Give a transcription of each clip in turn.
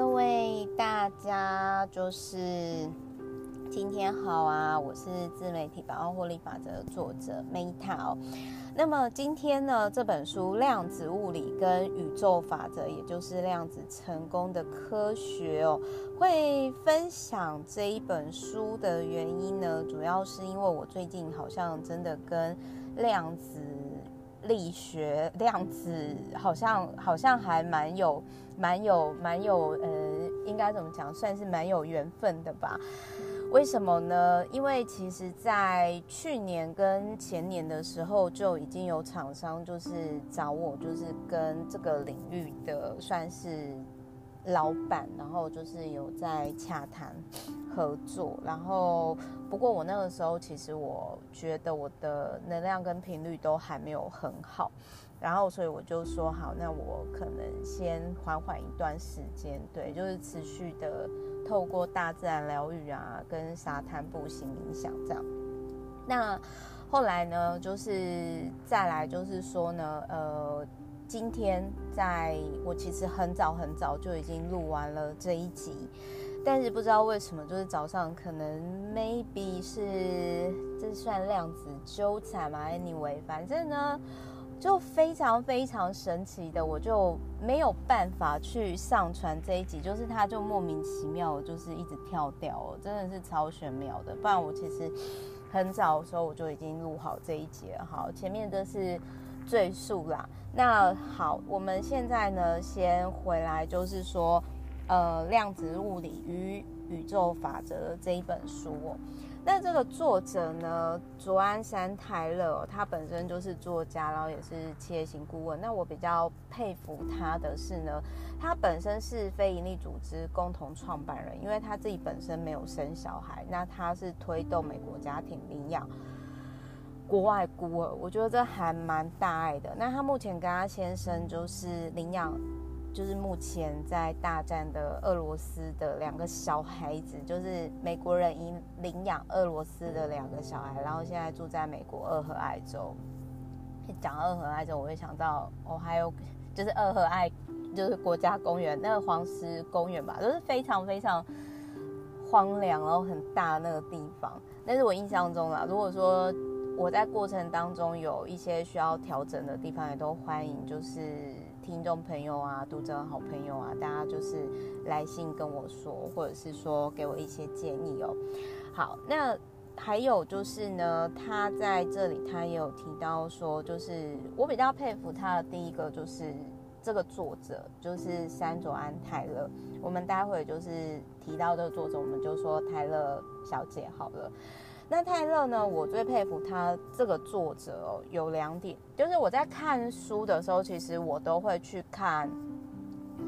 各位大家，就是今天好啊！我是自媒体百万获利法则的作者 Meta。那么今天呢，这本书《量子物理跟宇宙法则》，也就是量子成功的科学哦，会分享这一本书的原因呢，主要是因为我最近好像真的跟量子。力学量子好像好像还蛮有蛮有蛮有呃，应该怎么讲，算是蛮有缘分的吧？为什么呢？因为其实，在去年跟前年的时候，就已经有厂商就是找我，就是跟这个领域的算是。老板，然后就是有在洽谈合作，然后不过我那个时候其实我觉得我的能量跟频率都还没有很好，然后所以我就说好，那我可能先缓缓一段时间，对，就是持续的透过大自然疗愈啊，跟沙滩步行冥想这样。那后来呢，就是再来就是说呢，呃。今天在我其实很早很早就已经录完了这一集，但是不知道为什么，就是早上可能 maybe 是这算量子纠缠嘛？Anyway，反正呢就非常非常神奇的，我就没有办法去上传这一集，就是它就莫名其妙就是一直跳掉，真的是超玄妙的。不然我其实很早的时候我就已经录好这一节。好，前面的是。赘述啦，那好，我们现在呢，先回来，就是说，呃，量子物理与宇宙法则这一本书哦。那这个作者呢，卓安山泰勒，他本身就是作家，然后也是企业型顾问。那我比较佩服他的是呢，他本身是非营利组织共同创办人，因为他自己本身没有生小孩，那他是推动美国家庭领养。国外孤儿，我觉得这还蛮大爱的。那他目前跟他先生就是领养，就是目前在大战的俄罗斯的两个小孩子，就是美国人领领养俄罗斯的两个小孩，然后现在住在美国俄亥俄州。讲俄亥俄州，我会想到哦，还有就是俄亥俄，就是国家公园那个黄石公园吧，都是非常非常荒凉，然后很大的那个地方。但是我印象中啦，如果说我在过程当中有一些需要调整的地方，也都欢迎就是听众朋友啊、读者好朋友啊，大家就是来信跟我说，或者是说给我一些建议哦。好，那还有就是呢，他在这里他也有提到说，就是我比较佩服他的第一个就是这个作者，就是山卓安泰勒。我们待会就是提到这个作者，我们就说泰勒小姐好了。那泰勒呢？我最佩服他这个作者哦，有两点，就是我在看书的时候，其实我都会去看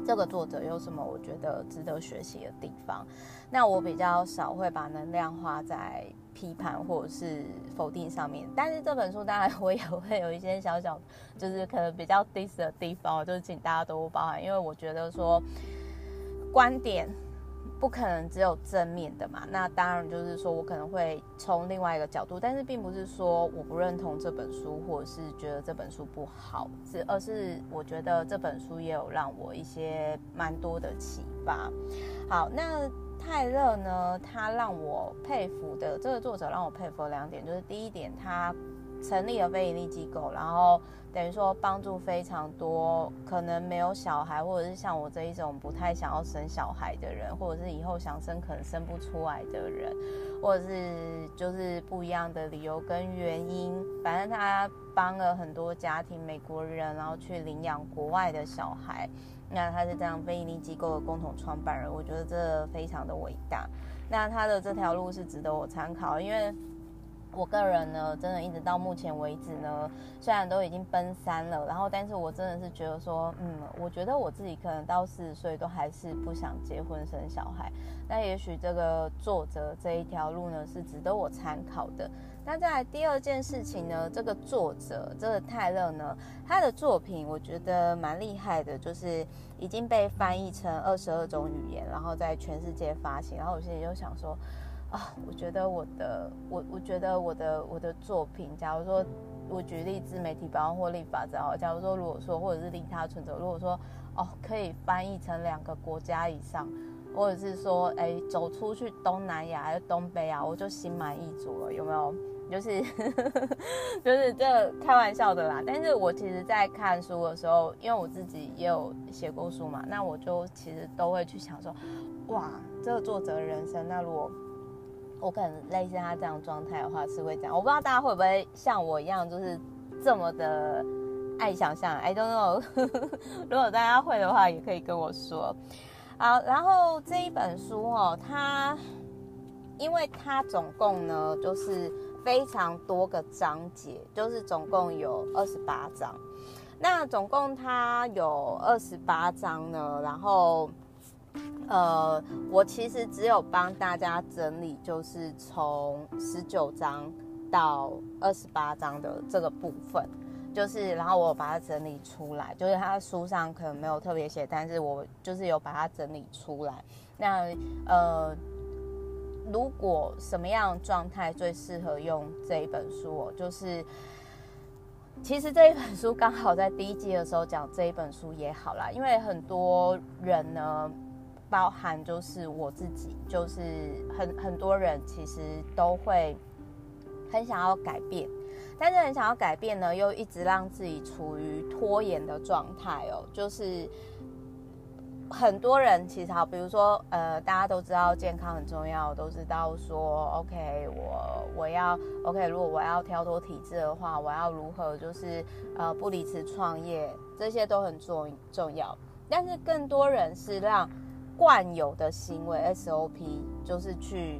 这个作者有什么我觉得值得学习的地方。那我比较少会把能量花在批判或者是否定上面，但是这本书当然我也会有一些小小，就是可能比较 dis 的地方，就是请大家多包涵，因为我觉得说观点。不可能只有正面的嘛，那当然就是说我可能会从另外一个角度，但是并不是说我不认同这本书，或者是觉得这本书不好，是而是我觉得这本书也有让我一些蛮多的启发。好，那泰勒呢，他让我佩服的这个作者让我佩服的两点，就是第一点他。成立了非营利机构，然后等于说帮助非常多可能没有小孩，或者是像我这一种不太想要生小孩的人，或者是以后想生可能生不出来的人，或者是就是不一样的理由跟原因，反正他帮了很多家庭，美国人，然后去领养国外的小孩。那他是这样非营利机构的共同创办人，我觉得这非常的伟大。那他的这条路是值得我参考，因为。我个人呢，真的一直到目前为止呢，虽然都已经奔三了，然后，但是我真的是觉得说，嗯，我觉得我自己可能到四十岁都还是不想结婚生小孩。那也许这个作者这一条路呢，是值得我参考的。那在第二件事情呢，这个作者这个泰勒呢，他的作品我觉得蛮厉害的，就是已经被翻译成二十二种语言，然后在全世界发行。然后我现在就想说。啊、我觉得我的我我觉得我的我的作品，假如说我举例自媒体百万获利法则哦，假如说如果说或者是利他存者，如果说哦可以翻译成两个国家以上，或者是说哎走出去东南亚还是东北亚，我就心满意足了，有没有？就是 就是这开玩笑的啦。但是我其实在看书的时候，因为我自己也有写过书嘛，那我就其实都会去想说，哇，这个作者的人生，那如果我可能类似他这样状态的话，是会这样。我不知道大家会不会像我一样，就是这么的爱想象。I don't know，如果大家会的话，也可以跟我说。好，然后这一本书哦，它因为它总共呢就是非常多个章节，就是总共有二十八章。那总共它有二十八章呢，然后。呃，我其实只有帮大家整理，就是从十九章到二十八章的这个部分，就是然后我把它整理出来，就是他书上可能没有特别写，但是我就是有把它整理出来。那呃，如果什么样的状态最适合用这一本书，哦就是其实这一本书刚好在第一季的时候讲这一本书也好啦，因为很多人呢。包含就是我自己，就是很很多人其实都会很想要改变，但是很想要改变呢，又一直让自己处于拖延的状态哦。就是很多人其实好，比如说呃，大家都知道健康很重要，都知道说 OK，我我要 OK，如果我要跳脱体制的话，我要如何就是呃不离职创业，这些都很重重要。但是更多人是让惯有的行为 SOP 就是去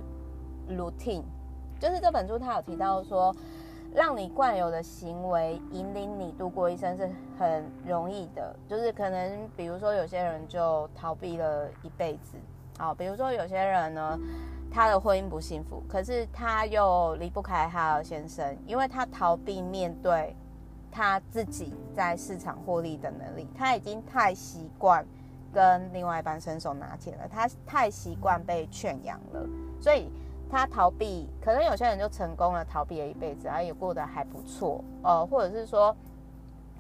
routine，就是这本书他有提到说，让你惯有的行为引领你度过一生是很容易的，就是可能比如说有些人就逃避了一辈子，好，比如说有些人呢，他的婚姻不幸福，可是他又离不开他的先生，因为他逃避面对他自己在市场获利的能力，他已经太习惯。跟另外一半伸手拿钱了，他太习惯被圈养了，所以他逃避。可能有些人就成功了，逃避了一辈子，然后也过得还不错。呃，或者是说，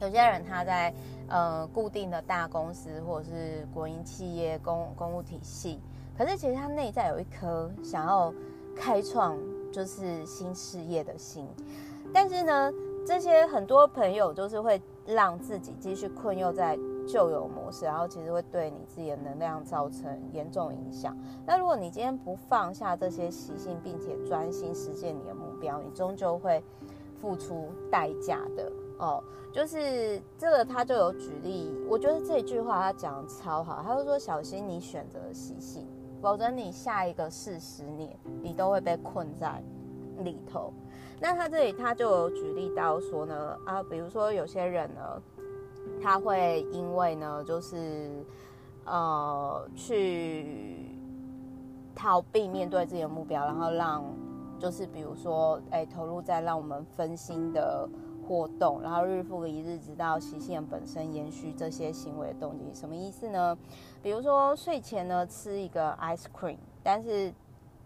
有些人他在呃固定的大公司或者是国营企业公公务体系，可是其实他内在有一颗想要开创就是新事业的心，但是呢，这些很多朋友就是会让自己继续困囿在。旧有模式，然后其实会对你自己的能量造成严重影响。那如果你今天不放下这些习性，并且专心实现你的目标，你终究会付出代价的哦。就是这个，他就有举例，我觉得这句话他讲的超好，他就说：“小心你选择习性，否则你下一个四十年，你都会被困在里头。”那他这里他就有举例到说呢，啊，比如说有些人呢。他会因为呢，就是呃，去逃避面对自己的目标，然后让就是比如说，哎，投入在让我们分心的活动，然后日复一日，直到习性本身延续这些行为的动机，什么意思呢？比如说睡前呢吃一个 ice cream，但是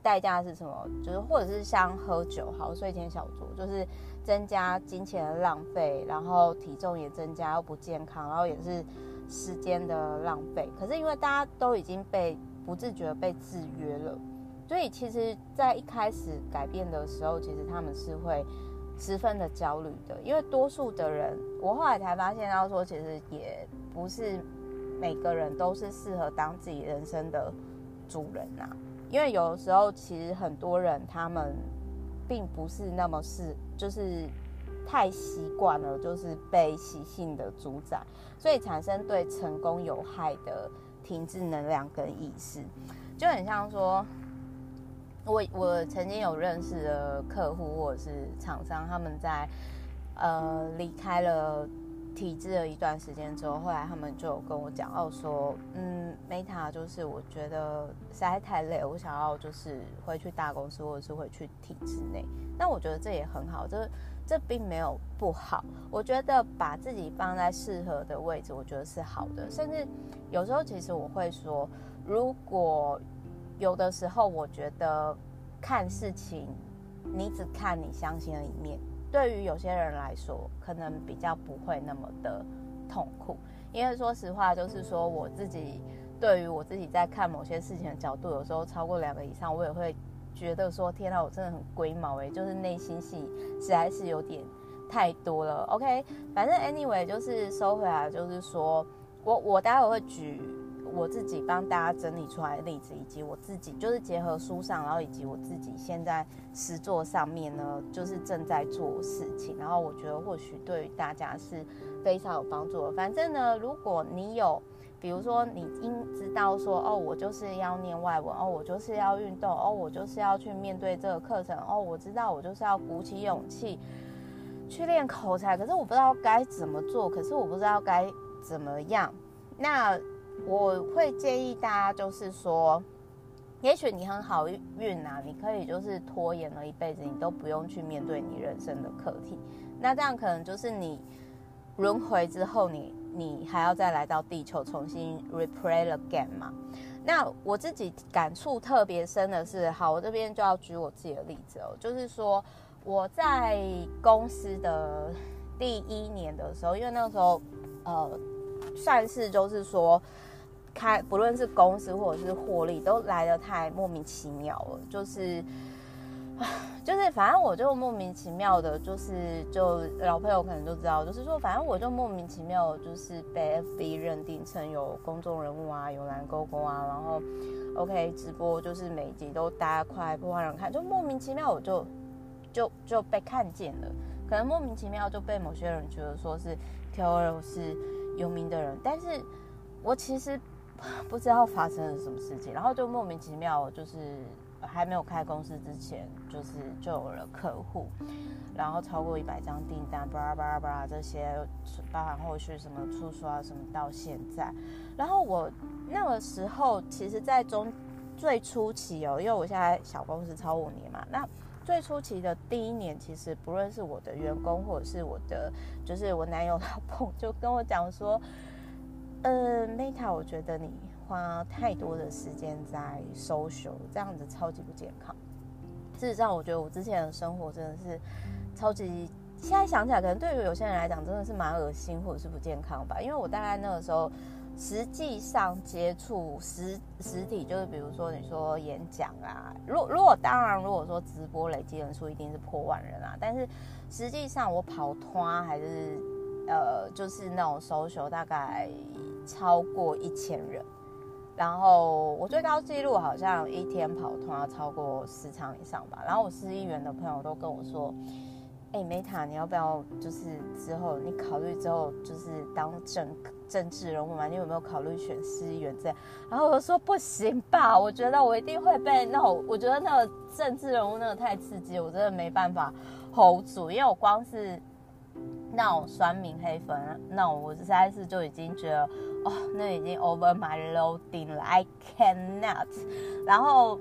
代价是什么？就是或者是像喝酒，好，睡前小酌，就是。增加金钱的浪费，然后体重也增加，又不健康，然后也是时间的浪费。可是因为大家都已经被不自觉被制约了，所以其实，在一开始改变的时候，其实他们是会十分的焦虑的。因为多数的人，我后来才发现到说，其实也不是每个人都是适合当自己人生的主人呐。因为有的时候，其实很多人他们。并不是那么是，就是太习惯了，就是被习性的主宰，所以产生对成功有害的停滞能量跟意识，就很像说，我我曾经有认识的客户或者是厂商，他们在呃离开了。体制了一段时间之后，后来他们就跟我讲到说，嗯，Meta 就是我觉得实在太累，我想要就是回去大公司或者是回去体制内。那我觉得这也很好，这这并没有不好。我觉得把自己放在适合的位置，我觉得是好的。甚至有时候其实我会说，如果有的时候我觉得看事情，你只看你相信的一面。对于有些人来说，可能比较不会那么的痛苦。因为说实话，就是说我自己对于我自己在看某些事情的角度，有时候超过两个以上，我也会觉得说，天哪，我真的很龟毛哎，就是内心戏实在是有点太多了。OK，反正 anyway 就是收回来，就是说我我待会会举。我自己帮大家整理出来的例子，以及我自己就是结合书上，然后以及我自己现在实作上面呢，就是正在做事情，然后我觉得或许对于大家是非常有帮助的。反正呢，如果你有，比如说你应知道说，哦，我就是要念外文，哦，我就是要运动，哦，我就是要去面对这个课程，哦，我知道我就是要鼓起勇气去练口才，可是我不知道该怎么做，可是我不知道该怎么样，那。我会建议大家，就是说，也许你很好运啊，你可以就是拖延了一辈子，你都不用去面对你人生的课题。那这样可能就是你轮回之后你，你还要再来到地球重新 replay again 嘛？那我自己感触特别深的是，好，我这边就要举我自己的例子哦，就是说我在公司的第一年的时候，因为那个时候呃，算是就是说。开不论是公司或者是获利，都来得太莫名其妙了。就是，就是反正我就莫名其妙的，就是就老朋友可能都知道，就是说反正我就莫名其妙，就是被 FB 认定成有公众人物啊，有蓝勾勾啊，然后 OK 直播就是每集都大家快播放人看，就莫名其妙我就就就被看见了。可能莫名其妙就被某些人觉得说是 KOL 是有名的人，但是我其实。不知道发生了什么事情，然后就莫名其妙，就是还没有开公司之前，就是就有了客户，然后超过一百张订单，巴拉巴拉巴拉这些，包含后续什么出书啊什么，到现在，然后我那个时候，其实，在中最初期哦，因为我现在小公司超五年嘛，那最初期的第一年，其实不论是我的员工，或者是我的，就是我男友老公，就跟我讲说。呃，Meta，我觉得你花太多的时间在 social，这样子超级不健康。事实上，我觉得我之前的生活真的是超级，现在想起来，可能对于有些人来讲真的是蛮恶心或者是不健康吧。因为我大概那个时候，实际上接触实实体，就是比如说你说演讲啊，如如果当然如果说直播累积人数一定是破万人啊，但是实际上我跑团还是呃，就是那种 social 大概。超过一千人，然后我最高纪录好像一天跑通要超过十场以上吧。然后我市议员的朋友都跟我说：“哎，Meta，你要不要就是之后你考虑之后就是当政政治人物嘛？你有没有考虑选市议员这样？”然后我说：“不行吧，我觉得我一定会被那种，我觉得那个政治人物那个太刺激，我真的没办法 hold 住，因为我光是。”那种酸敏黑粉，那我实在是就已经觉得，哦，那已经 over my loading 了，I cannot。然后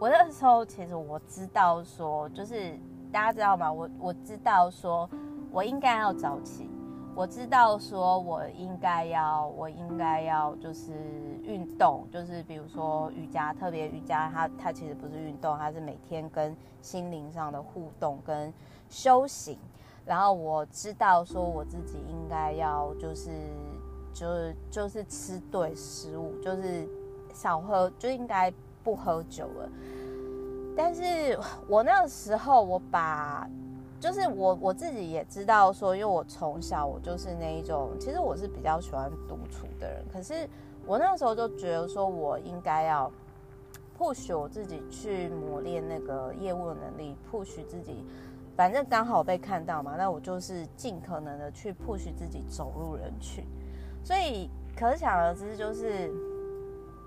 我那时候其实我知道说，就是大家知道吗？我我知道说我应该要早起，我知道说我应该要，我应该要就是运动，就是比如说瑜伽，特别瑜伽它它其实不是运动，它是每天跟心灵上的互动跟修行。然后我知道说我自己应该要就是就是就是吃对食物，就是少喝，就应该不喝酒了。但是我那个时候我把就是我我自己也知道说，因为我从小我就是那一种，其实我是比较喜欢独处的人。可是我那时候就觉得说我应该要 push 我自己去磨练那个业务能力，push 自己。反正刚好被看到嘛，那我就是尽可能的去 push 自己走入人群，所以可想而知，就是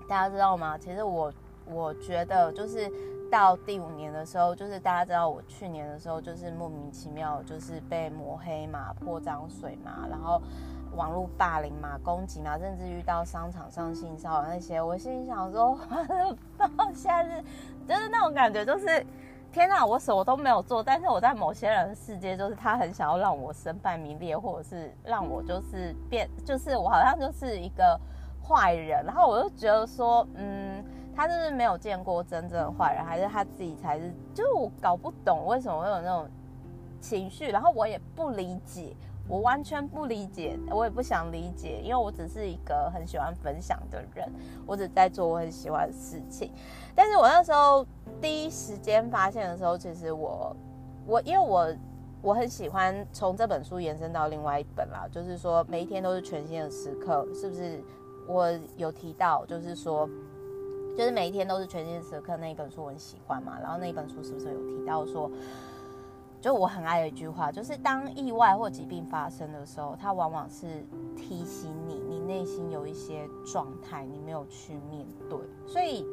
大家知道吗？其实我我觉得就是到第五年的时候，就是大家知道我去年的时候就是莫名其妙就是被抹黑嘛、泼脏水嘛，然后网络霸凌嘛、攻击嘛，甚至遇到商场上性骚扰那些，我心里想说，我现在是就是那种感觉，就是。天哪，我什么都没有做，但是我在某些人的世界，就是他很想要让我身败名裂，或者是让我就是变，就是我好像就是一个坏人，然后我就觉得说，嗯，他就是没有见过真正的坏人，还是他自己才是，就我搞不懂为什么会有那种情绪，然后我也不理解，我完全不理解，我也不想理解，因为我只是一个很喜欢分享的人，我只在做我很喜欢的事情。但是我那时候第一时间发现的时候，其实我我因为我我很喜欢从这本书延伸到另外一本啦，就是说每一天都是全新的时刻，是不是？我有提到，就是说。就是每一天都是全新的时刻，那一本书我很喜欢嘛。然后那一本书是不是有提到说，就我很爱的一句话，就是当意外或疾病发生的时候，它往往是提醒你，你内心有一些状态你没有去面对。所以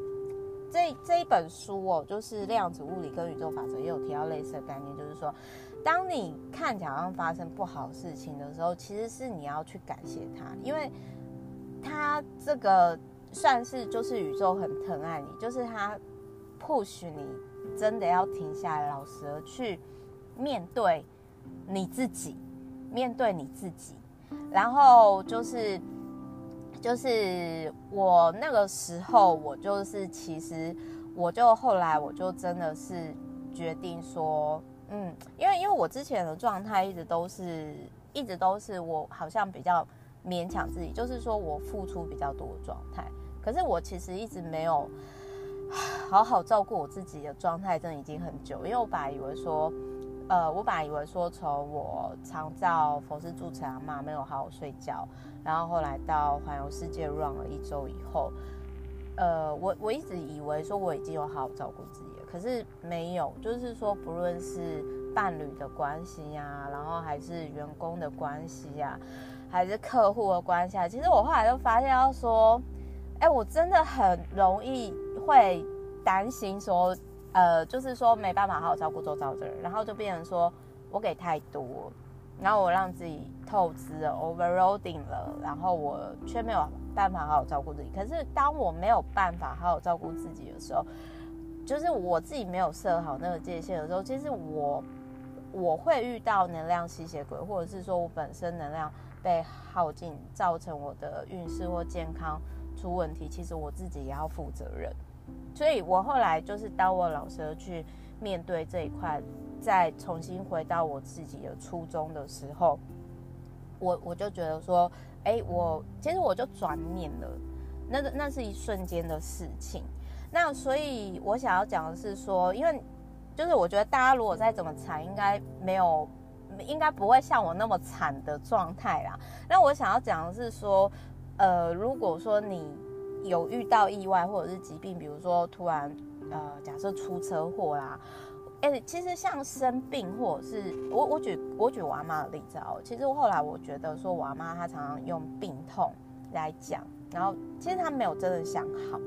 这这一本书哦，就是量子物理跟宇宙法则也有提到类似的概念，就是说，当你看起来好像发生不好事情的时候，其实是你要去感谢它，因为它这个。算是就是宇宙很疼爱你，就是他 push 你真的要停下来，老实的去面对你自己，面对你自己。然后就是就是我那个时候，我就是其实我就后来我就真的是决定说，嗯，因为因为我之前的状态一直都是一直都是我好像比较。勉强自己，就是说我付出比较多的状态，可是我其实一直没有好好照顾我自己的状态，真的已经很久。因为我本来以为说，呃，我本来以为说，从我长照佛事住持阿嬷没有好好睡觉，然后后来到环游世界 run 了一周以后，呃，我我一直以为说我已经有好好照顾自己了，可是没有，就是说不论是伴侣的关系呀，然后还是员工的关系呀。还是客户的关系啊，其实我后来就发现，要说，哎，我真的很容易会担心说，呃，就是说没办法好好照顾周遭的人，然后就变成说我给太多，然后我让自己透支了，overloading 了，然后我却没有办法好好照顾自己。可是当我没有办法好好照顾自己的时候，就是我自己没有设好那个界限的时候，其实我我会遇到能量吸血鬼，或者是说我本身能量。被耗尽，造成我的运势或健康出问题，其实我自己也要负责任。所以我后来就是当我老师去面对这一块，再重新回到我自己的初衷的时候，我我就觉得说，哎，我其实我就转念了，那个那是一瞬间的事情。那所以我想要讲的是说，因为就是我觉得大家如果再怎么惨，应该没有。应该不会像我那么惨的状态啦。那我想要讲的是说，呃，如果说你有遇到意外或者是疾病，比如说突然呃，假设出车祸啦，哎，其实像生病或者是我我举我举我阿妈的例子哦，其实后来我觉得说我阿妈她常常用病痛来讲，然后其实她没有真的想好，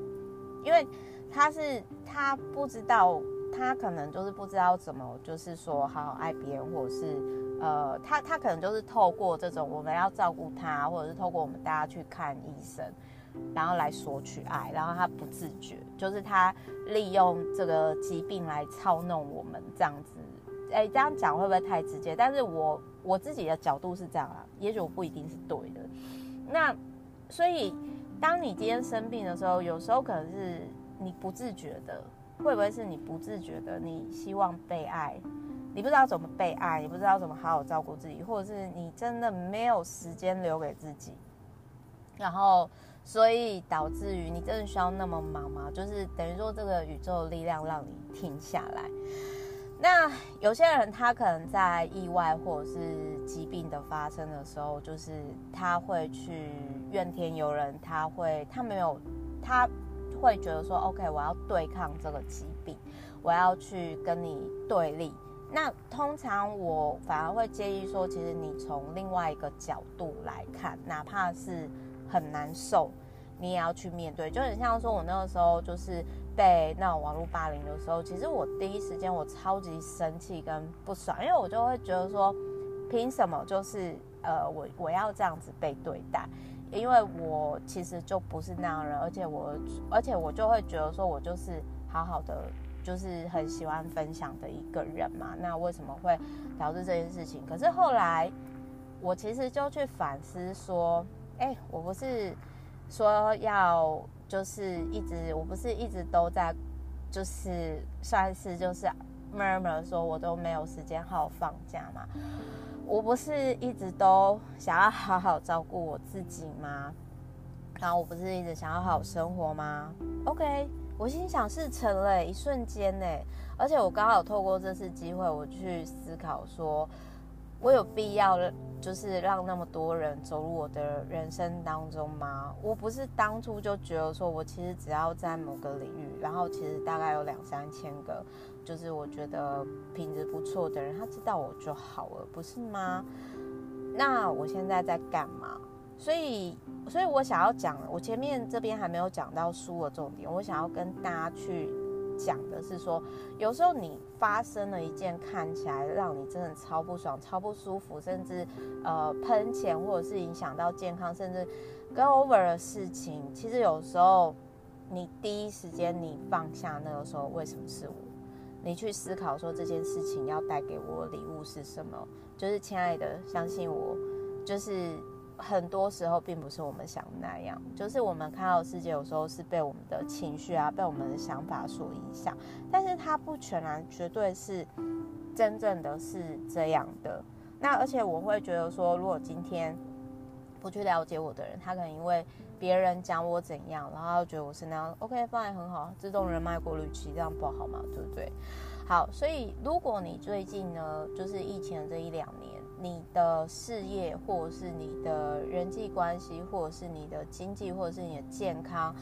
因为她是她不知道。他可能就是不知道怎么，就是说好好爱别人，或者是呃，他他可能就是透过这种我们要照顾他，或者是透过我们大家去看医生，然后来索取爱，然后他不自觉，就是他利用这个疾病来操弄我们这样子。哎，这样讲会不会太直接？但是我我自己的角度是这样啊，也许我不一定是对的。那所以当你今天生病的时候，有时候可能是你不自觉的。会不会是你不自觉的？你希望被爱，你不知道怎么被爱，你不知道怎么好好照顾自己，或者是你真的没有时间留给自己，然后所以导致于你真的需要那么忙吗？就是等于说这个宇宙的力量让你停下来。那有些人他可能在意外或者是疾病的发生的时候，就是他会去怨天尤人，他会他没有他。会觉得说，OK，我要对抗这个疾病，我要去跟你对立。那通常我反而会建议说，其实你从另外一个角度来看，哪怕是很难受，你也要去面对。就很像说，我那个时候就是被那种网络霸凌的时候，其实我第一时间我超级生气跟不爽，因为我就会觉得说，凭什么就是呃，我我要这样子被对待？因为我其实就不是那样人，而且我，而且我就会觉得说，我就是好好的，就是很喜欢分享的一个人嘛。那为什么会导致这件事情？可是后来，我其实就去反思说，哎，我不是说要就是一直，我不是一直都在，就是算是就是 murmur 说，我都没有时间好好放假嘛？我不是一直都想要好好照顾我自己吗？然后我不是一直想要好好生活吗？OK，我心想事成了，一瞬间呢。而且我刚好透过这次机会，我去思考说，我有必要就是让那么多人走入我的人生当中吗？我不是当初就觉得说我其实只要在某个领域，然后其实大概有两三千个，就是我觉得品质不错的人，他知道我就好了，不是吗？那我现在在干嘛？所以。所以我想要讲，我前面这边还没有讲到书的重点，我想要跟大家去讲的是说，有时候你发生了一件看起来让你真的超不爽、超不舒服，甚至呃喷钱或者是影响到健康，甚至 go over 的事情，其实有时候你第一时间你放下那个时候，为什么是我？你去思考说这件事情要带给我礼物是什么？就是亲爱的，相信我，就是。很多时候并不是我们想那样，就是我们看到世界有时候是被我们的情绪啊，被我们的想法所影响，但是它不全然绝对是真正的是这样的。那而且我会觉得说，如果今天不去了解我的人，他可能因为别人讲我怎样，然后觉得我是那样，OK，方案很好，自动人脉过滤器这样不好吗？对不对？好，所以如果你最近呢，就是疫情这一两年。你的事业，或者是你的人际关系，或者是你的经济，或者是你的健康，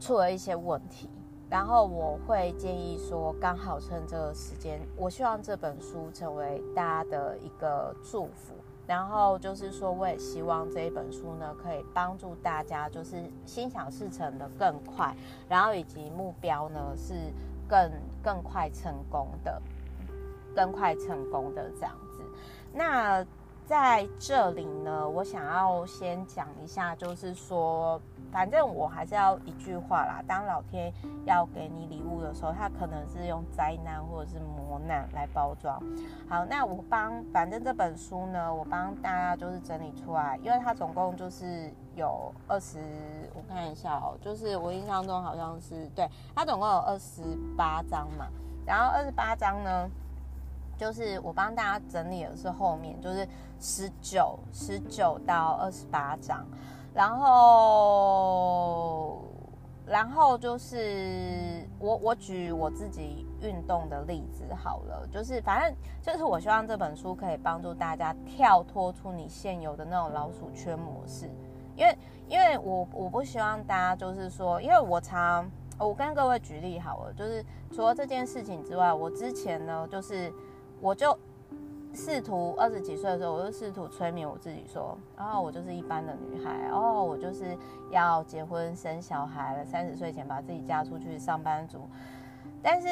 出了一些问题，然后我会建议说，刚好趁这个时间，我希望这本书成为大家的一个祝福。然后就是说，我也希望这一本书呢，可以帮助大家，就是心想事成的更快，然后以及目标呢是更更快成功的，更快成功的这样子。那在这里呢，我想要先讲一下，就是说，反正我还是要一句话啦。当老天要给你礼物的时候，他可能是用灾难或者是磨难来包装。好，那我帮，反正这本书呢，我帮大家就是整理出来，因为它总共就是有二十，我看一下哦，就是我印象中好像是，对，它总共有二十八章嘛，然后二十八章呢。就是我帮大家整理的是后面，就是十九、十九到二十八章，然后，然后就是我我举我自己运动的例子好了，就是反正就是我希望这本书可以帮助大家跳脱出你现有的那种老鼠圈模式，因为因为我我不希望大家就是说，因为我常我跟各位举例好了，就是除了这件事情之外，我之前呢就是。我就试图二十几岁的时候，我就试图催眠我自己说，然后我就是一般的女孩，哦，我就是要结婚生小孩了，三十岁前把自己嫁出去，上班族。但是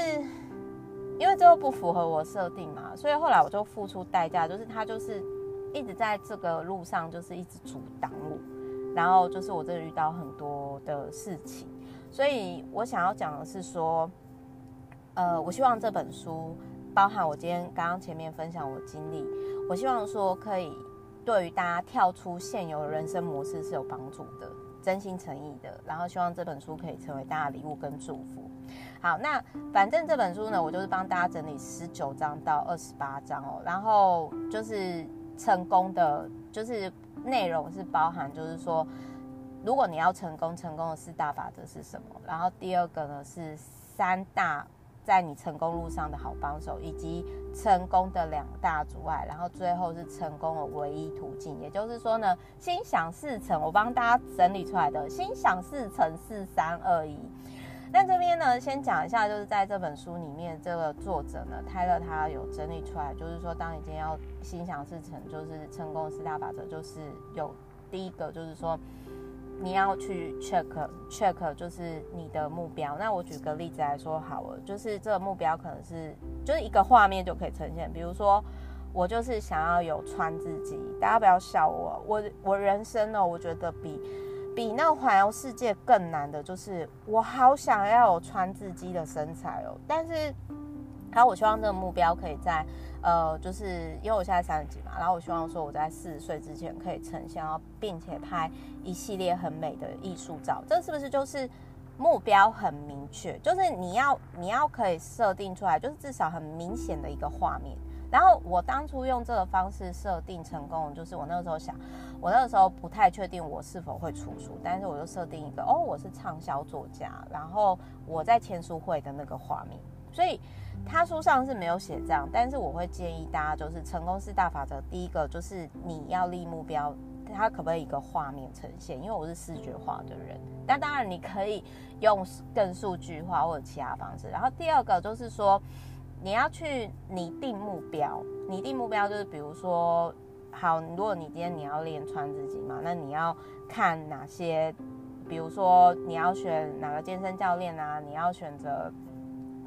因为这个不符合我设定嘛，所以后来我就付出代价，就是他就是一直在这个路上，就是一直阻挡我，然后就是我这里遇到很多的事情，所以我想要讲的是说，呃，我希望这本书。包含我今天刚刚前面分享我的经历，我希望说可以对于大家跳出现有的人生模式是有帮助的，真心诚意的。然后希望这本书可以成为大家礼物跟祝福。好，那反正这本书呢，我就是帮大家整理十九章到二十八章哦。然后就是成功的，就是内容是包含，就是说如果你要成功，成功的四大法则是什么？然后第二个呢是三大。在你成功路上的好帮手，以及成功的两大阻碍，然后最后是成功的唯一途径。也就是说呢，心想事成，我帮大家整理出来的，心想事成，四三二一。那这边呢，先讲一下，就是在这本书里面，这个作者呢，泰勒他有整理出来，就是说，当你今天要心想事成，就是成功四大法则，就是有第一个，就是说。你要去 check check，就是你的目标。那我举个例子来说好了，就是这个目标可能是就是一个画面就可以呈现。比如说，我就是想要有穿自肌，大家不要笑我。我我人生呢，我觉得比比那个环游世界更难的就是，我好想要有穿自肌的身材哦。但是，好，我希望这个目标可以在。呃，就是因为我现在三十几嘛，然后我希望说我在四十岁之前可以呈现，并且拍一系列很美的艺术照，这是不是就是目标很明确，就是你要你要可以设定出来，就是至少很明显的一个画面。然后我当初用这个方式设定成功，就是我那个时候想，我那个时候不太确定我是否会出书，但是我就设定一个，哦，我是畅销作家，然后我在签书会的那个画面。所以他书上是没有写这样，但是我会建议大家，就是成功四大法则，第一个就是你要立目标，它可不可以一个画面呈现？因为我是视觉化的人，但当然你可以用更数据化或者其他方式。然后第二个就是说。你要去拟定目标，拟定目标就是比如说，好，如果你今天你要练川自己嘛，那你要看哪些？比如说你要选哪个健身教练啊？你要选择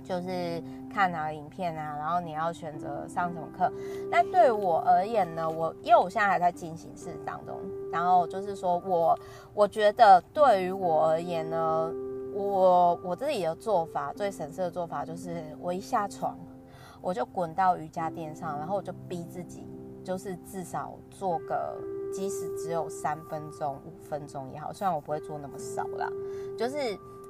就是看哪个影片啊？然后你要选择上什么课？那对我而言呢，我因为我现在还在进行式当中，然后就是说我我觉得对于我而言呢。我我自己的做法最省事的做法就是，我一下床，我就滚到瑜伽垫上，然后我就逼自己，就是至少做个，即使只有三分钟、五分钟也好，虽然我不会做那么少啦，就是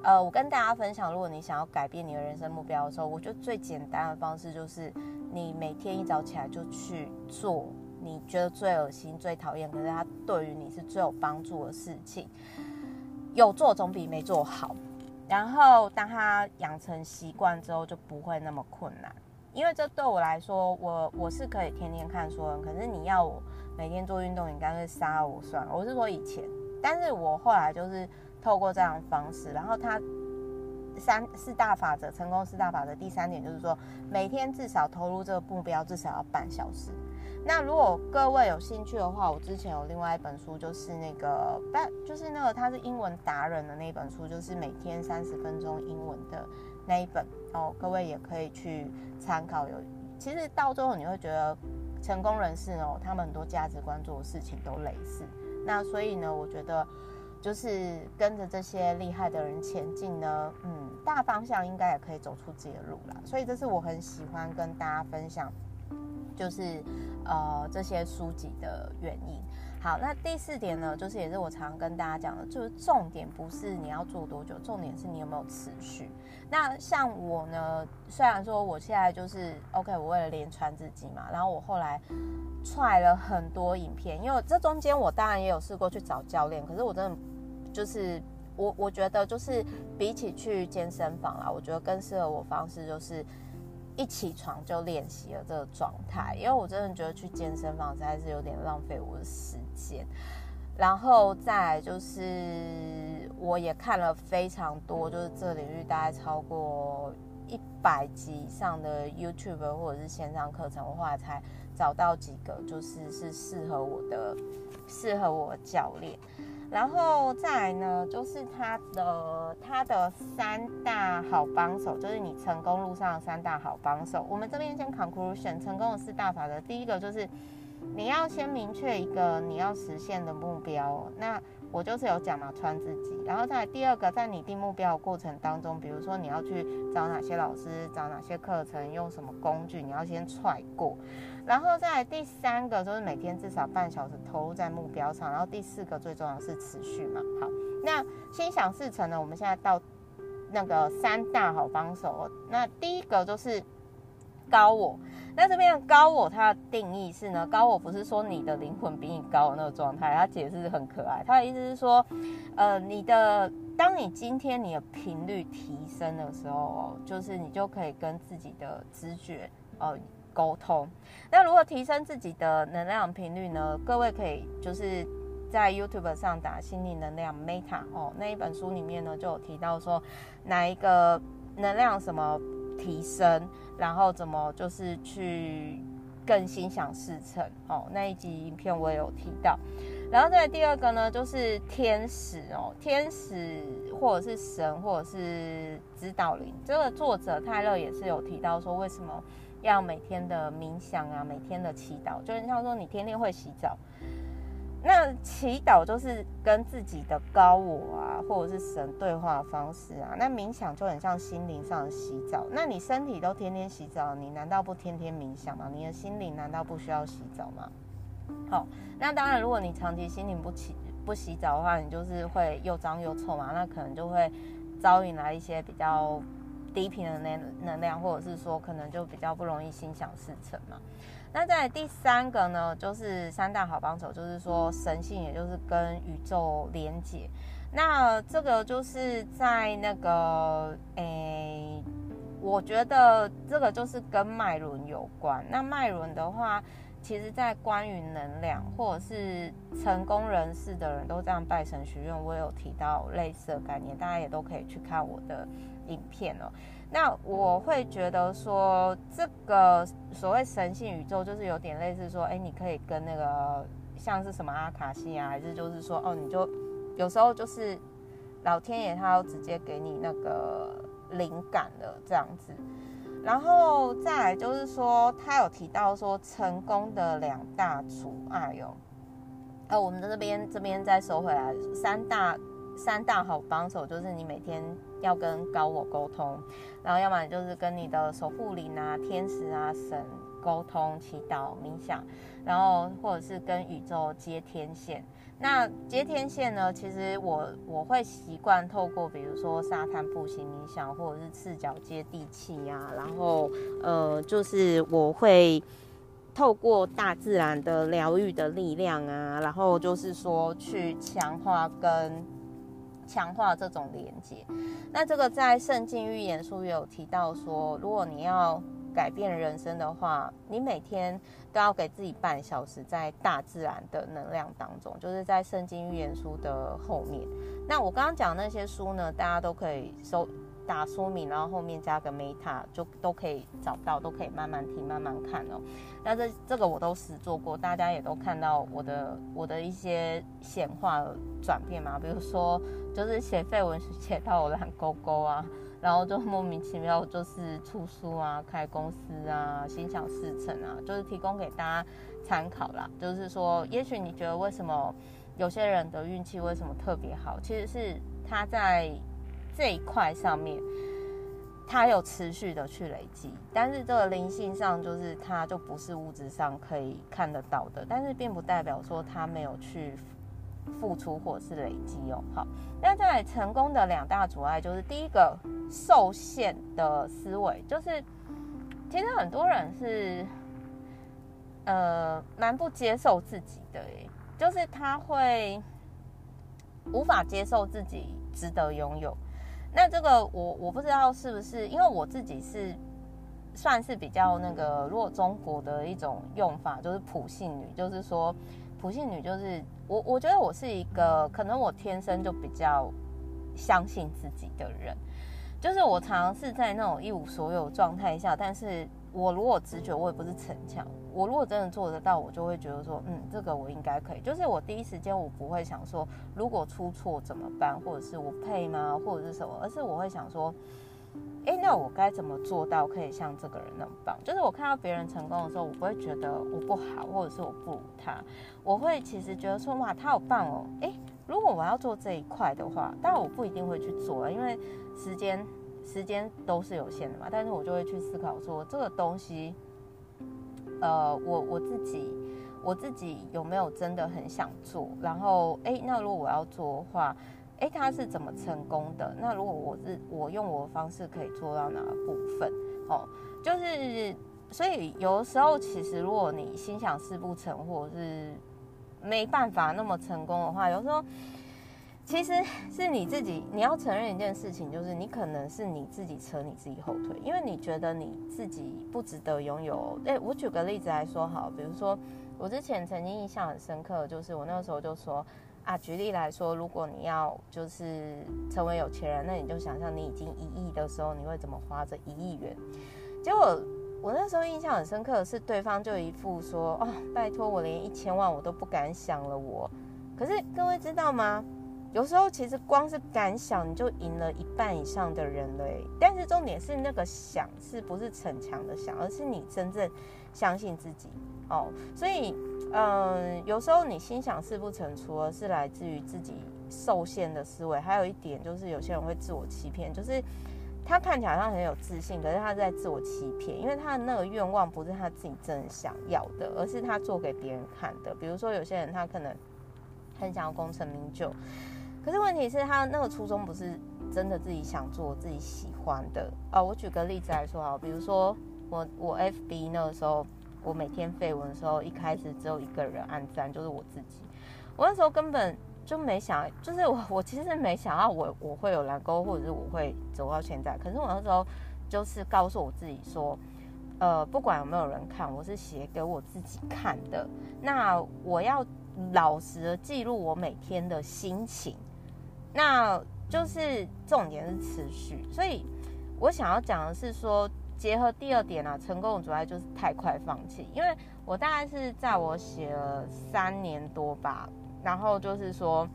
呃，我跟大家分享，如果你想要改变你的人生目标的时候，我觉得最简单的方式就是，你每天一早起来就去做你觉得最恶心、最讨厌，可是它对于你是最有帮助的事情，有做总比没做好。然后，当他养成习惯之后，就不会那么困难。因为这对我来说，我我是可以天天看书的。可是你要我每天做运动，你干脆杀了我算了。我是说以前，但是我后来就是透过这样的方式。然后他三四大法则，成功四大法则第三点就是说，每天至少投入这个目标至少要半小时。那如果各位有兴趣的话，我之前有另外一本书，就是那个，就是那个他是英文达人的那本书，就是每天三十分钟英文的那一本哦，各位也可以去参考。有，其实到最后你会觉得成功人士哦，他们很多价值观做的事情都类似。那所以呢，我觉得就是跟着这些厉害的人前进呢，嗯，大方向应该也可以走出自己的路啦。所以这是我很喜欢跟大家分享。就是，呃，这些书籍的原因。好，那第四点呢，就是也是我常跟大家讲的，就是重点不是你要做多久，重点是你有没有持续。那像我呢，虽然说我现在就是 OK，我为了练川字经嘛，然后我后来踹了很多影片，因为这中间我当然也有试过去找教练，可是我真的就是我我觉得就是比起去健身房啦，我觉得更适合我方式就是。一起床就练习了这个状态，因为我真的觉得去健身房实在是有点浪费我的时间。然后再来就是，我也看了非常多，就是这领域大概超过一百集以上的 YouTube 或者是线上课程，我后来才找到几个，就是是适合我的，适合我的教练。然后再来呢，就是他的他的三大好帮手，就是你成功路上的三大好帮手。我们这边先 conclusion 成功的四大法则，第一个就是你要先明确一个你要实现的目标。那我就是有讲嘛，穿自己。然后再来第二个，在你定目标的过程当中，比如说你要去找哪些老师，找哪些课程，用什么工具，你要先踹过。然后再来第三个就是每天至少半小时投入在目标上，然后第四个最重要是持续嘛。好，那心想事成呢？我们现在到那个三大好帮手。那第一个就是高我。那这边高我它的定义是呢，高我不是说你的灵魂比你高的那个状态，它解释很可爱。它的意思是说，呃，你的当你今天你的频率提升的时候，就是你就可以跟自己的直觉，呃。沟通，那如何提升自己的能量频率呢？各位可以就是在 YouTube 上打心理能量 Meta 哦，那一本书里面呢就有提到说哪一个能量什么提升，然后怎么就是去更心想事成哦，那一集影片我也有提到。然后再第二个呢，就是天使哦，天使或者是神或者是指导灵，这个作者泰勒也是有提到说为什么。要每天的冥想啊，每天的祈祷，就是像说你天天会洗澡，那祈祷就是跟自己的高我啊，或者是神对话方式啊。那冥想就很像心灵上的洗澡。那你身体都天天洗澡，你难道不天天冥想吗？你的心灵难道不需要洗澡吗？好，那当然，如果你长期心灵不洗不洗澡的话，你就是会又脏又臭嘛，那可能就会。招引来一些比较低频的能能量，或者是说可能就比较不容易心想事成嘛。那在第三个呢，就是三大好帮手，就是说神性，也就是跟宇宙连接。那这个就是在那个诶，我觉得这个就是跟脉轮有关。那脉轮的话，其实在关于能量或者是成功人士的人都这样拜神许愿，我有提到类似的概念，大家也都可以去看我的影片哦。那我会觉得说，这个所谓神性宇宙，就是有点类似说，哎，你可以跟那个像是什么阿卡西啊，还是就是说，哦，你就有时候就是老天爷他要直接给你那个灵感的这样子。然后再来就是说，他有提到说成功的两大阻碍哦，呃，我们的这边这边再收回来，三大三大好帮手就是你每天要跟高我沟通。然后，要么就是跟你的守护灵啊、天使啊、神沟通、祈祷、冥想，然后或者是跟宇宙接天线。那接天线呢，其实我我会习惯透过，比如说沙滩步行冥想，或者是赤脚接地气、啊。然后，呃，就是我会透过大自然的疗愈的力量啊，然后就是说去强化跟。强化这种连接，那这个在圣经预言书也有提到说，如果你要改变人生的话，你每天都要给自己半小时在大自然的能量当中，就是在圣经预言书的后面。那我刚刚讲那些书呢，大家都可以收。打说明，然后后面加个 meta 就都可以找到，都可以慢慢听、慢慢看哦。那这这个我都实做过，大家也都看到我的我的一些显化转变嘛。比如说，就是写废文写到我懒勾勾啊，然后就莫名其妙就是出书啊、开公司啊、心想事成啊，就是提供给大家参考啦。就是说，也许你觉得为什么有些人的运气为什么特别好，其实是他在。这一块上面，它有持续的去累积，但是这个灵性上就是它就不是物质上可以看得到的，但是并不代表说它没有去付出或是累积哦。好，那在成功的两大阻碍就是第一个受限的思维，就是其实很多人是呃蛮不接受自己的，就是他会无法接受自己值得拥有。那这个我我不知道是不是，因为我自己是算是比较那个，弱中国的一种用法就是普信女，就是说普信女就是我我觉得我是一个可能我天生就比较相信自己的人，就是我常常是在那种一无所有状态下，但是我如果直觉我也不是逞强。我如果真的做得到，我就会觉得说，嗯，这个我应该可以。就是我第一时间我不会想说，如果出错怎么办，或者是我配吗，或者是什么，而是我会想说，哎，那我该怎么做到可以像这个人那么棒？就是我看到别人成功的时候，我不会觉得我不好，或者是我不如他，我会其实觉得说，哇，他好棒哦。哎，如果我要做这一块的话，当然我不一定会去做，因为时间时间都是有限的嘛。但是我就会去思考说，这个东西。呃，我我自己，我自己有没有真的很想做？然后，哎，那如果我要做的话，哎，他是怎么成功的？那如果我是我用我的方式可以做到哪个部分？哦，就是，所以有的时候其实如果你心想事不成，或者是没办法那么成功的话，有时候。其实是你自己，你要承认一件事情，就是你可能是你自己扯你自己后腿，因为你觉得你自己不值得拥有。诶，我举个例子来说好，比如说我之前曾经印象很深刻，就是我那个时候就说啊，举例来说，如果你要就是成为有钱人，那你就想象你已经一亿的时候，你会怎么花这一亿元？结果我那时候印象很深刻的是，对方就一副说哦，拜托我连一千万我都不敢想了我。可是各位知道吗？有时候其实光是敢想，你就赢了一半以上的人了。但是重点是那个想是不是逞强的想，而是你真正相信自己哦。所以，嗯，有时候你心想事不成，除了是来自于自己受限的思维，还有一点就是有些人会自我欺骗，就是他看起来好像很有自信，可是他在自我欺骗，因为他的那个愿望不是他自己真的想要的，而是他做给别人看的。比如说有些人他可能很想要功成名就。可是问题是，他那个初衷不是真的自己想做、自己喜欢的啊。我举个例子来说好，比如说我我 FB 那个时候，我每天废文的时候，一开始只有一个人按赞，就是我自己。我那时候根本就没想，就是我我其实没想到我我会有蓝勾，或者是我会走到现在。可是我那时候就是告诉我自己说。呃，不管有没有人看，我是写给我自己看的。那我要老实的记录我每天的心情，那就是重点是持续。所以我想要讲的是说，结合第二点啊，成功的阻碍就是太快放弃。因为我大概是在我写了三年多吧，然后就是说，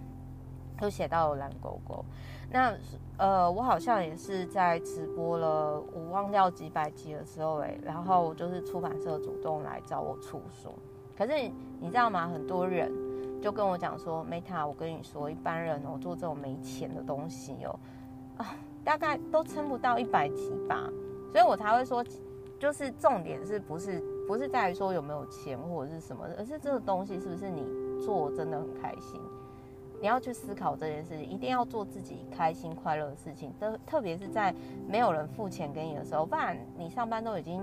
都写到了蓝勾勾。那呃，我好像也是在直播了，我忘掉几百集的时候哎，然后就是出版社主动来找我出书。可是你知道吗？很多人就跟我讲说，Meta，我跟你说，一般人哦做这种没钱的东西哦，啊，大概都撑不到一百集吧。所以我才会说，就是重点是不是不是在于说有没有钱或者是什么，而是这个东西是不是你做真的很开心。你要去思考这件事情，一定要做自己开心快乐的事情。特特别是在没有人付钱给你的时候，不然你上班都已经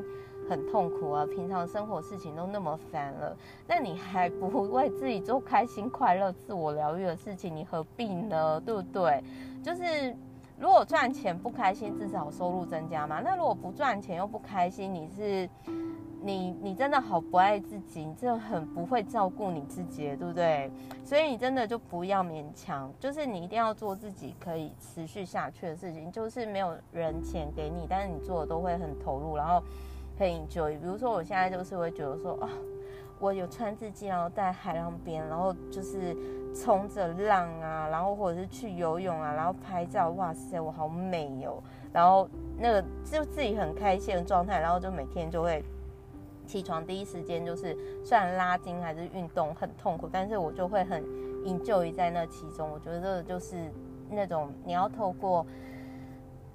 很痛苦啊，平常生活事情都那么烦了，那你还不为自己做开心快乐、自我疗愈的事情，你何必呢？对不对？就是如果赚钱不开心，至少收入增加嘛。那如果不赚钱又不开心，你是？你你真的好不爱自己，你真的很不会照顾你自己，对不对？所以你真的就不要勉强，就是你一定要做自己可以持续下去的事情。就是没有人钱给你，但是你做的都会很投入，然后很 enjoy。比如说我现在就是会觉得说，啊，我有穿自己，然后在海浪边，然后就是冲着浪啊，然后或者是去游泳啊，然后拍照，哇塞，我好美哦。然后那个就自己很开心的状态，然后就每天就会。起床第一时间就是，虽然拉筋还是运动很痛苦，但是我就会很 enjoy 在那其中。我觉得这个就是那种你要透过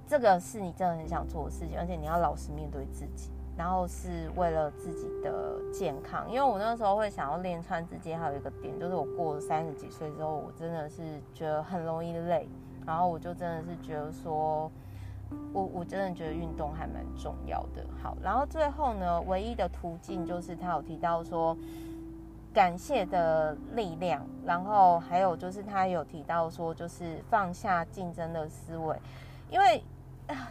这个是你真的很想做的事情，而且你要老实面对自己，然后是为了自己的健康。因为我那时候会想要练穿自己，还有一个点就是我过了三十几岁之后，我真的是觉得很容易累，然后我就真的是觉得说。我我真的觉得运动还蛮重要的。好，然后最后呢，唯一的途径就是他有提到说感谢的力量，然后还有就是他有提到说就是放下竞争的思维，因为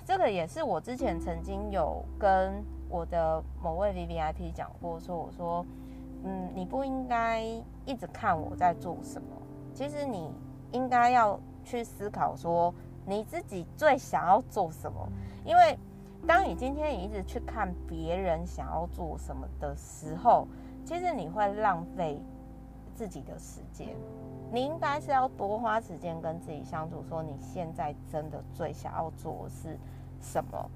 这个也是我之前曾经有跟我的某位 VVIP 讲过，说我说嗯，你不应该一直看我在做什么，其实你应该要去思考说。你自己最想要做什么？因为当你今天你一直去看别人想要做什么的时候，其实你会浪费自己的时间。你应该是要多花时间跟自己相处，说你现在真的最想要做的是什么。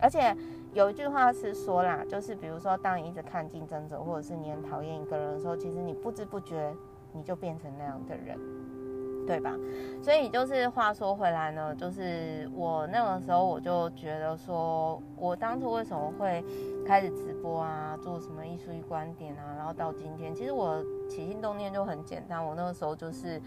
而且有一句话是说啦，就是比如说，当你一直看竞争者，或者是你很讨厌一个人的时候，其实你不知不觉你就变成那样的人。对吧？所以就是话说回来呢，就是我那个时候我就觉得说，我当初为什么会开始直播啊，做什么艺术与观点啊，然后到今天，其实我起心动念就很简单，我那个时候就是，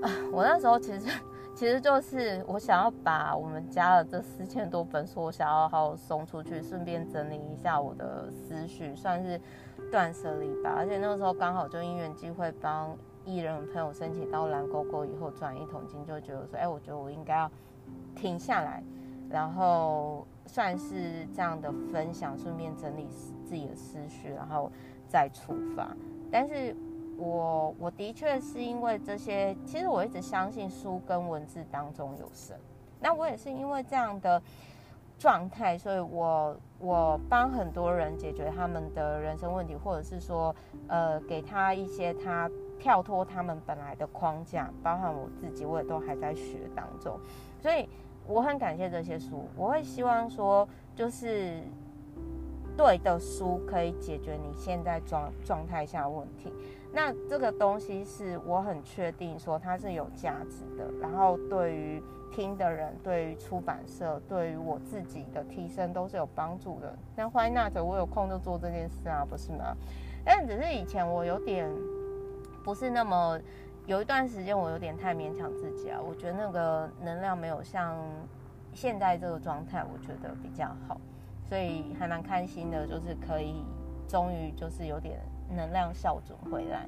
啊，我那时候其实其实就是我想要把我们家的这四千多本书，我想要好好送出去，顺便整理一下我的思绪，算是断舍离吧。而且那个时候刚好就因缘机会帮。艺人朋友申请到蓝勾勾以后赚一桶金，就觉得说，哎，我觉得我应该要停下来，然后算是这样的分享，顺便整理自己的思绪，然后再出发。但是我我的确是因为这些，其实我一直相信书跟文字当中有神。那我也是因为这样的状态，所以我我帮很多人解决他们的人生问题，或者是说，呃，给他一些他。跳脱他们本来的框架，包含我自己，我也都还在学当中，所以我很感谢这些书。我会希望说，就是对的书可以解决你现在状状态下的问题。那这个东西是我很确定说它是有价值的，然后对于听的人、对于出版社、对于我自己的提升都是有帮助的。那 Why not？我有空就做这件事啊，不是吗？但只是以前我有点。不是那么有一段时间我有点太勉强自己啊，我觉得那个能量没有像现在这个状态，我觉得比较好，所以还蛮开心的，就是可以终于就是有点能量校准回来。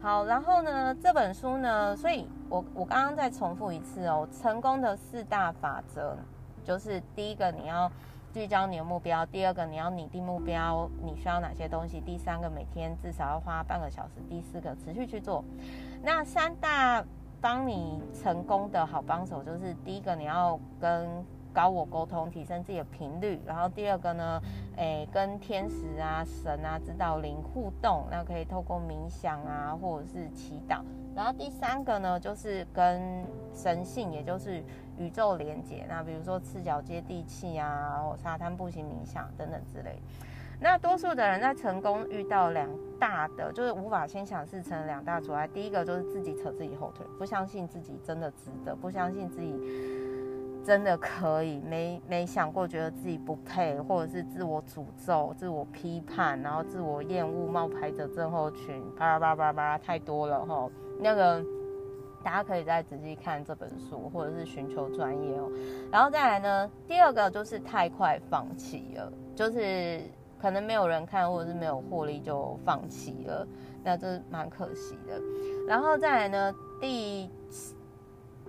好，然后呢，这本书呢，所以我我刚刚再重复一次哦，成功的四大法则就是第一个你要聚焦你的目标，第二个你要拟定目标，你需要哪些东西，第三个每天至少要花半个小时，第四个持续去做。那三大帮你成功的好帮手就是第一个你要跟高我沟通，提升自己的频率。然后第二个呢，诶，跟天使啊、神啊、指导灵互动，那可以透过冥想啊，或者是祈祷。然后第三个呢，就是跟神性，也就是宇宙连接。那比如说赤脚接地气啊，或沙滩步行冥想等等之类。那多数的人在成功遇到两大的，就是无法心想事成两大阻碍。第一个就是自己扯自己后腿，不相信自己真的值得，不相信自己。真的可以，没没想过，觉得自己不配，或者是自我诅咒、自我批判，然后自我厌恶、冒牌者症候群，巴拉巴拉巴拉巴拉，太多了哈。那个大家可以再仔细看这本书，或者是寻求专业哦。然后再来呢，第二个就是太快放弃了，就是可能没有人看，或者是没有获利就放弃了，那这蛮可惜的。然后再来呢，第。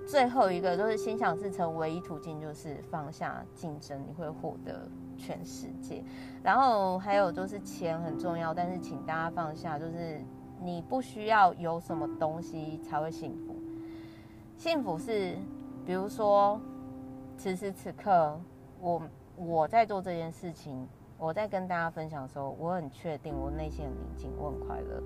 最后一个就是心想事成，唯一途径就是放下竞争，你会获得全世界。然后还有就是钱很重要，但是请大家放下，就是你不需要有什么东西才会幸福。幸福是，比如说此时此刻我我在做这件事情，我在跟大家分享的时候，我很确定我内心很宁静，我很快乐。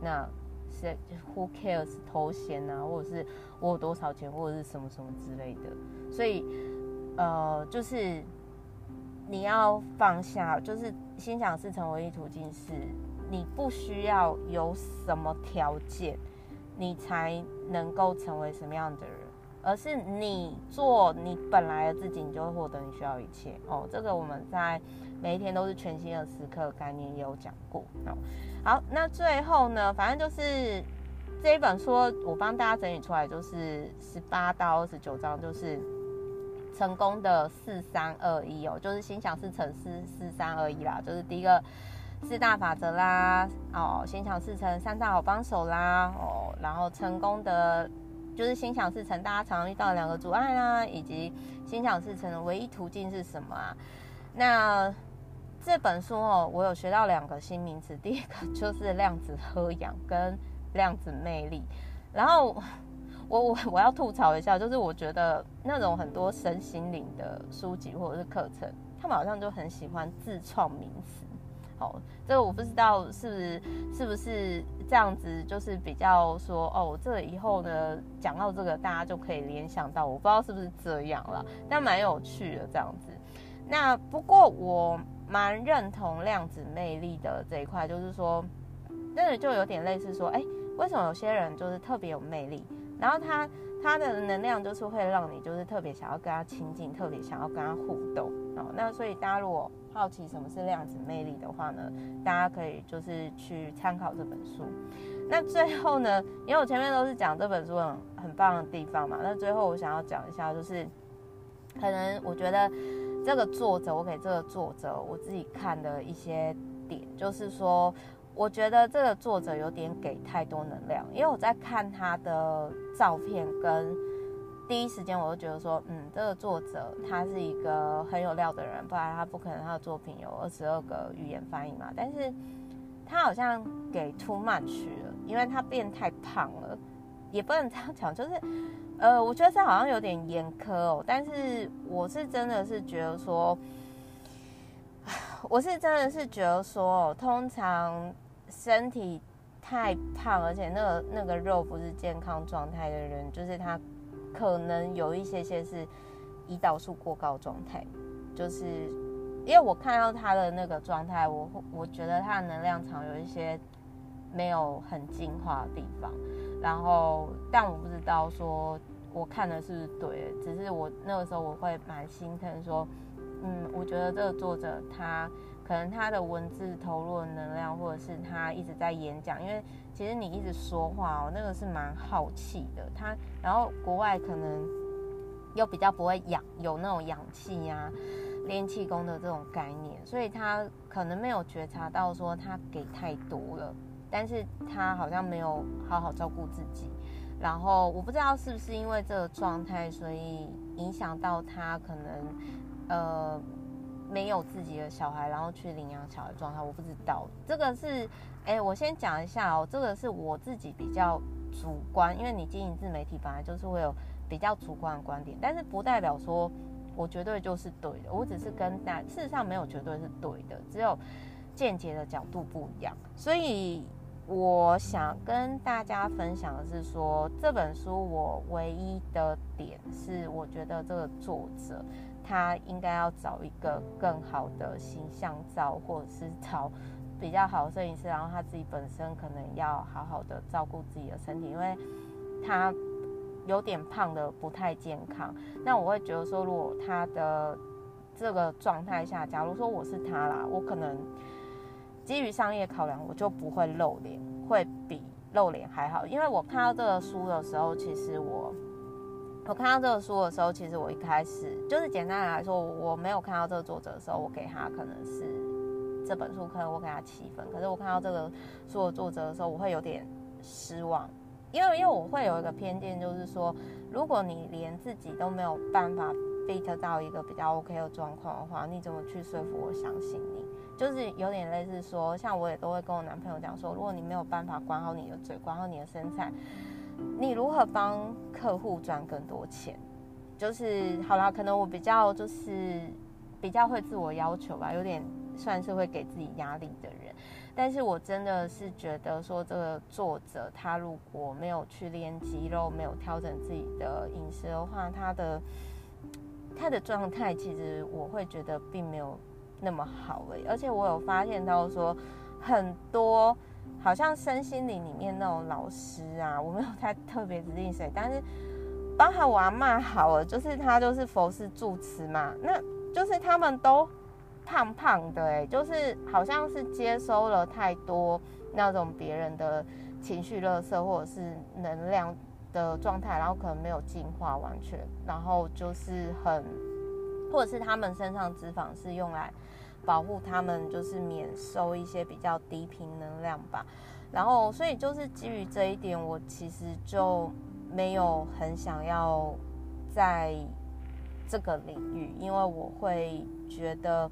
那。是 Who cares 头衔啊，或者是我有多少钱，或者是什么什么之类的。所以，呃，就是你要放下，就是心想事成唯一途径是，你不需要有什么条件，你才能够成为什么样的人，而是你做你本来的自己，你就会获得你需要一切。哦，这个我们在每一天都是全新的时刻概念也有讲过。哦。好，那最后呢，反正就是这一本书，我帮大家整理出来，就是十八到二十九章，就是成功的四三二一哦，就是心想事成四四三二一啦，就是第一个四大法则啦，哦，心想事成三大好帮手啦，哦，然后成功的就是心想事成，大家常常遇到两个阻碍啦，以及心想事成的唯一途径是什么啊？那。这本书哦，我有学到两个新名词，第一个 就是量子喝氧跟量子魅力。然后我我我要吐槽一下，就是我觉得那种很多神心灵的书籍或者是课程，他们好像就很喜欢自创名词。好，这个我不知道是不是是不是这样子，就是比较说哦，这个以后呢讲到这个，大家就可以联想到，我不知道是不是这样了，但蛮有趣的这样子。那不过我。蛮认同量子魅力的这一块，就是说，真的就有点类似说，哎，为什么有些人就是特别有魅力，然后他他的能量就是会让你就是特别想要跟他亲近，特别想要跟他互动哦。那所以大家如果好奇什么是量子魅力的话呢，大家可以就是去参考这本书。那最后呢，因为我前面都是讲这本书很很棒的地方嘛，那最后我想要讲一下，就是可能我觉得。这个作者，我给这个作者我自己看的一些点，就是说，我觉得这个作者有点给太多能量，因为我在看他的照片跟第一时间，我就觉得说，嗯，这个作者他是一个很有料的人，不然他不可能他的作品有二十二个语言翻译嘛。但是他好像给 too much 了，因为他变太胖了，也不能这样讲，就是。呃，我觉得这好像有点严苛哦，但是我是真的是觉得说，我是真的是觉得说，通常身体太胖，而且那个那个肉不是健康状态的人，就是他可能有一些些是胰岛素过高状态，就是因为我看到他的那个状态，我我觉得他的能量场有一些没有很进化的地方，然后但我不知道说。我看的是对，只是我那个时候我会蛮心疼，说，嗯，我觉得这个作者他可能他的文字投入的能量，或者是他一直在演讲，因为其实你一直说话哦，那个是蛮耗气的。他然后国外可能又比较不会氧，有那种氧气呀、练气功的这种概念，所以他可能没有觉察到说他给太多了，但是他好像没有好好照顾自己。然后我不知道是不是因为这个状态，所以影响到他可能呃没有自己的小孩，然后去领养小孩状态，我不知道。这个是哎，我先讲一下哦，这个是我自己比较主观，因为你经营自媒体本来就是会有比较主观的观点，但是不代表说我绝对就是对的，我只是跟大事实上没有绝对是对的，只有见解的角度不一样，所以。我想跟大家分享的是说，这本书我唯一的点是，我觉得这个作者他应该要找一个更好的形象照，或者是找比较好的摄影师，然后他自己本身可能要好好的照顾自己的身体，因为他有点胖的不太健康。那我会觉得说，如果他的这个状态下，假如说我是他啦，我可能。基于商业考量，我就不会露脸，会比露脸还好。因为我看到这个书的时候，其实我我看到这个书的时候，其实我一开始就是简单来说，我没有看到这个作者的时候，我给他可能是这本书，可能我给他七分。可是我看到这个书的作者的时候，我会有点失望，因为因为我会有一个偏见，就是说，如果你连自己都没有办法 fit 到一个比较 OK 的状况的话，你怎么去说服我相信你？就是有点类似说，像我也都会跟我男朋友讲说，如果你没有办法管好你的嘴，管好你的身材，你如何帮客户赚更多钱？就是好啦，可能我比较就是比较会自我要求吧，有点算是会给自己压力的人。但是我真的是觉得说，这个作者他如果没有去练肌肉，没有调整自己的饮食的话，他的他的状态其实我会觉得并没有。那么好诶，而且我有发现到说，很多好像身心灵里面那种老师啊，我没有太特别指定谁，但是包含我阿妈好了，就是他就是佛事住持嘛，那就是他们都胖胖的哎，就是好像是接收了太多那种别人的情绪垃圾或者是能量的状态，然后可能没有净化完全，然后就是很。或者是他们身上脂肪是用来保护他们，就是免受一些比较低频能量吧。然后，所以就是基于这一点，我其实就没有很想要在这个领域，因为我会觉得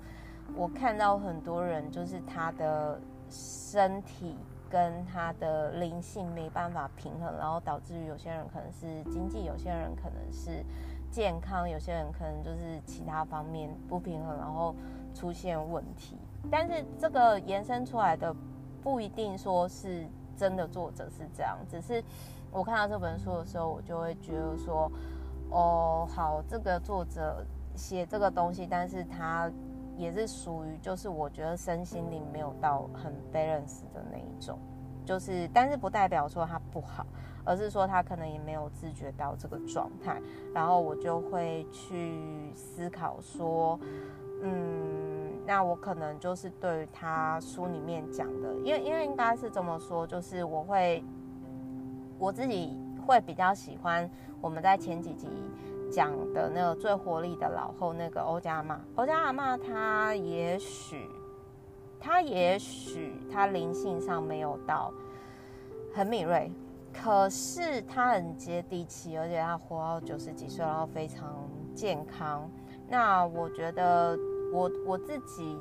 我看到很多人就是他的身体跟他的灵性没办法平衡，然后导致于有些人可能是经济，有些人可能是。健康，有些人可能就是其他方面不平衡，然后出现问题。但是这个延伸出来的不一定说是真的作者是这样，只是我看到这本书的时候，我就会觉得说，哦，好，这个作者写这个东西，但是他也是属于就是我觉得身心灵没有到很 balance 的那一种，就是但是不代表说他不好。而是说他可能也没有自觉到这个状态，然后我就会去思考说，嗯，那我可能就是对于他书里面讲的，因为因为应该是这么说，就是我会我自己会比较喜欢我们在前几集讲的那个最活力的老后那个欧家阿嬷，欧家阿嬷他也许他也许他灵性上没有到很敏锐。可是他很接地气，而且他活到九十几岁，然后非常健康。那我觉得我我自己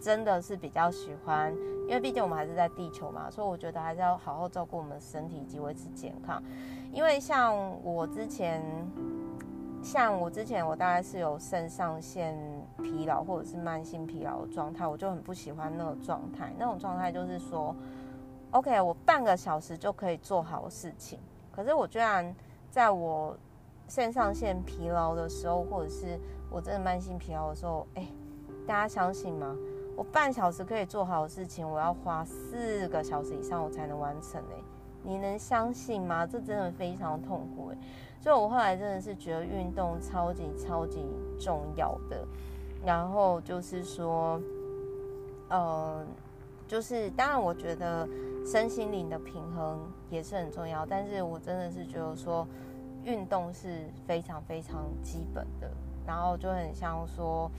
真的是比较喜欢，因为毕竟我们还是在地球嘛，所以我觉得还是要好好照顾我们身体以及维持健康。因为像我之前，像我之前，我大概是有肾上腺疲劳或者是慢性疲劳的状态，我就很不喜欢那种状态。那种状态就是说。OK，我半个小时就可以做好事情，可是我居然在我肾上腺疲劳的时候，或者是我真的慢性疲劳的时候，哎，大家相信吗？我半小时可以做好的事情，我要花四个小时以上我才能完成哎，你能相信吗？这真的非常痛苦哎，所以我后来真的是觉得运动超级超级重要的，然后就是说。呃，就是当然，我觉得身心灵的平衡也是很重要，但是我真的是觉得说，运动是非常非常基本的，然后就很像说，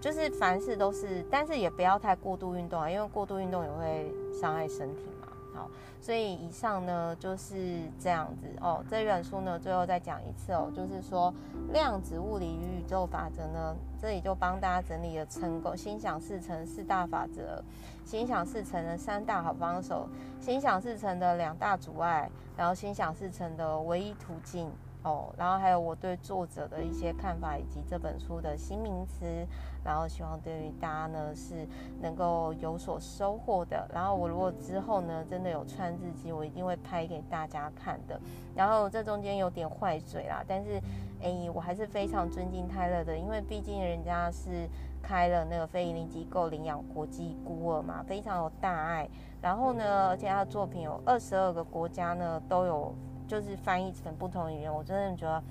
就是凡事都是，但是也不要太过度运动啊，因为过度运动也会伤害身体嘛。好，所以以上呢就是这样子哦。这本书呢，最后再讲一次哦，就是说量子物理与宇宙法则呢，这里就帮大家整理了成功心想事成四大法则，心想事成的三大好帮手，心想事成的两大阻碍，然后心想事成的唯一途径。哦，然后还有我对作者的一些看法，以及这本书的新名词，然后希望对于大家呢是能够有所收获的。然后我如果之后呢真的有穿日记，我一定会拍给大家看的。然后这中间有点坏嘴啦，但是诶，我还是非常尊敬泰勒的，因为毕竟人家是开了那个非营利机构领养国际孤儿嘛，非常有大爱。然后呢，而且他的作品有二十二个国家呢都有。就是翻译成不同语言，我真的觉得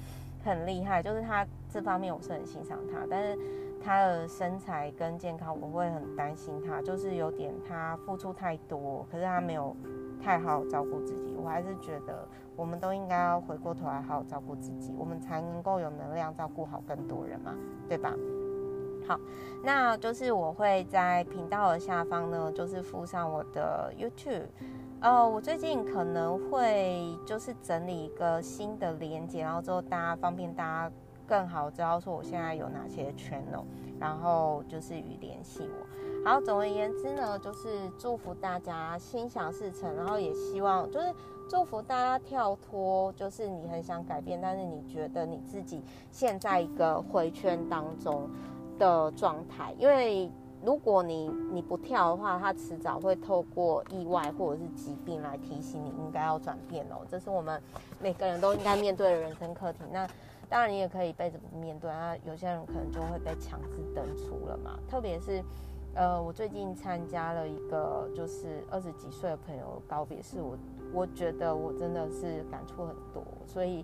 很厉害。就是他这方面我是很欣赏他，但是他的身材跟健康我会很担心他，就是有点他付出太多，可是他没有太好照顾自己。我还是觉得我们都应该要回过头来好好照顾自己，我们才能够有能量照顾好更多人嘛，对吧？好，那就是我会在频道的下方呢，就是附上我的 YouTube。哦，我最近可能会就是整理一个新的连接，然后之后大家方便大家更好知道说我现在有哪些 channel，然后就是与联系我。好，总而言之呢，就是祝福大家心想事成，然后也希望就是祝福大家跳脱，就是你很想改变，但是你觉得你自己现在一个回圈当中的状态，因为。如果你你不跳的话，它迟早会透过意外或者是疾病来提醒你应该要转变哦。这是我们每个人都应该面对的人生课题。那当然你也可以一辈子不面对，那有些人可能就会被强制登出了嘛。特别是，呃，我最近参加了一个就是二十几岁的朋友告别式，我我觉得我真的是感触很多，所以。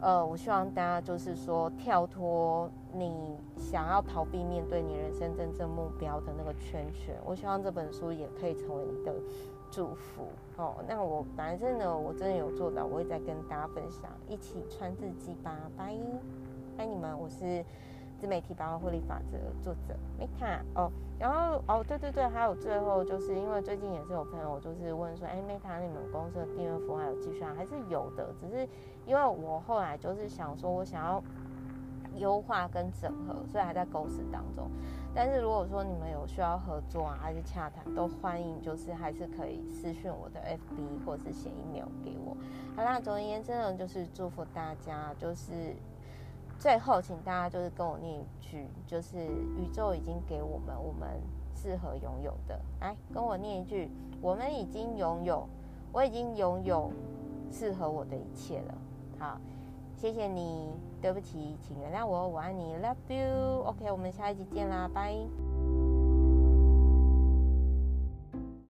呃，我希望大家就是说跳脱你想要逃避面对你人生真正目标的那个圈圈。我希望这本书也可以成为你的祝福哦。那我反正呢，我真的有做到，我会再跟大家分享，一起穿自己吧，拜拜你们，我是。自媒体百万获利法则作者 Meta 哦，然后哦对对对，还有最后就是因为最近也是有朋友就是问说，哎 Meta 你们公司的订阅服务还有继续啊？还是有的，只是因为我后来就是想说我想要优化跟整合，所以还在构思当中。但是如果说你们有需要合作啊，还是洽谈，都欢迎，就是还是可以私讯我的 FB 或者是写 email 给我。好啦，总而言之呢，就是祝福大家，就是。最后，请大家就是跟我念一句，就是宇宙已经给我们我们适合拥有的。来，跟我念一句，我们已经拥有，我已经拥有适合我的一切了。好，谢谢你，对不起，请原谅我，我爱你，Love you。OK，我们下一集见啦，拜。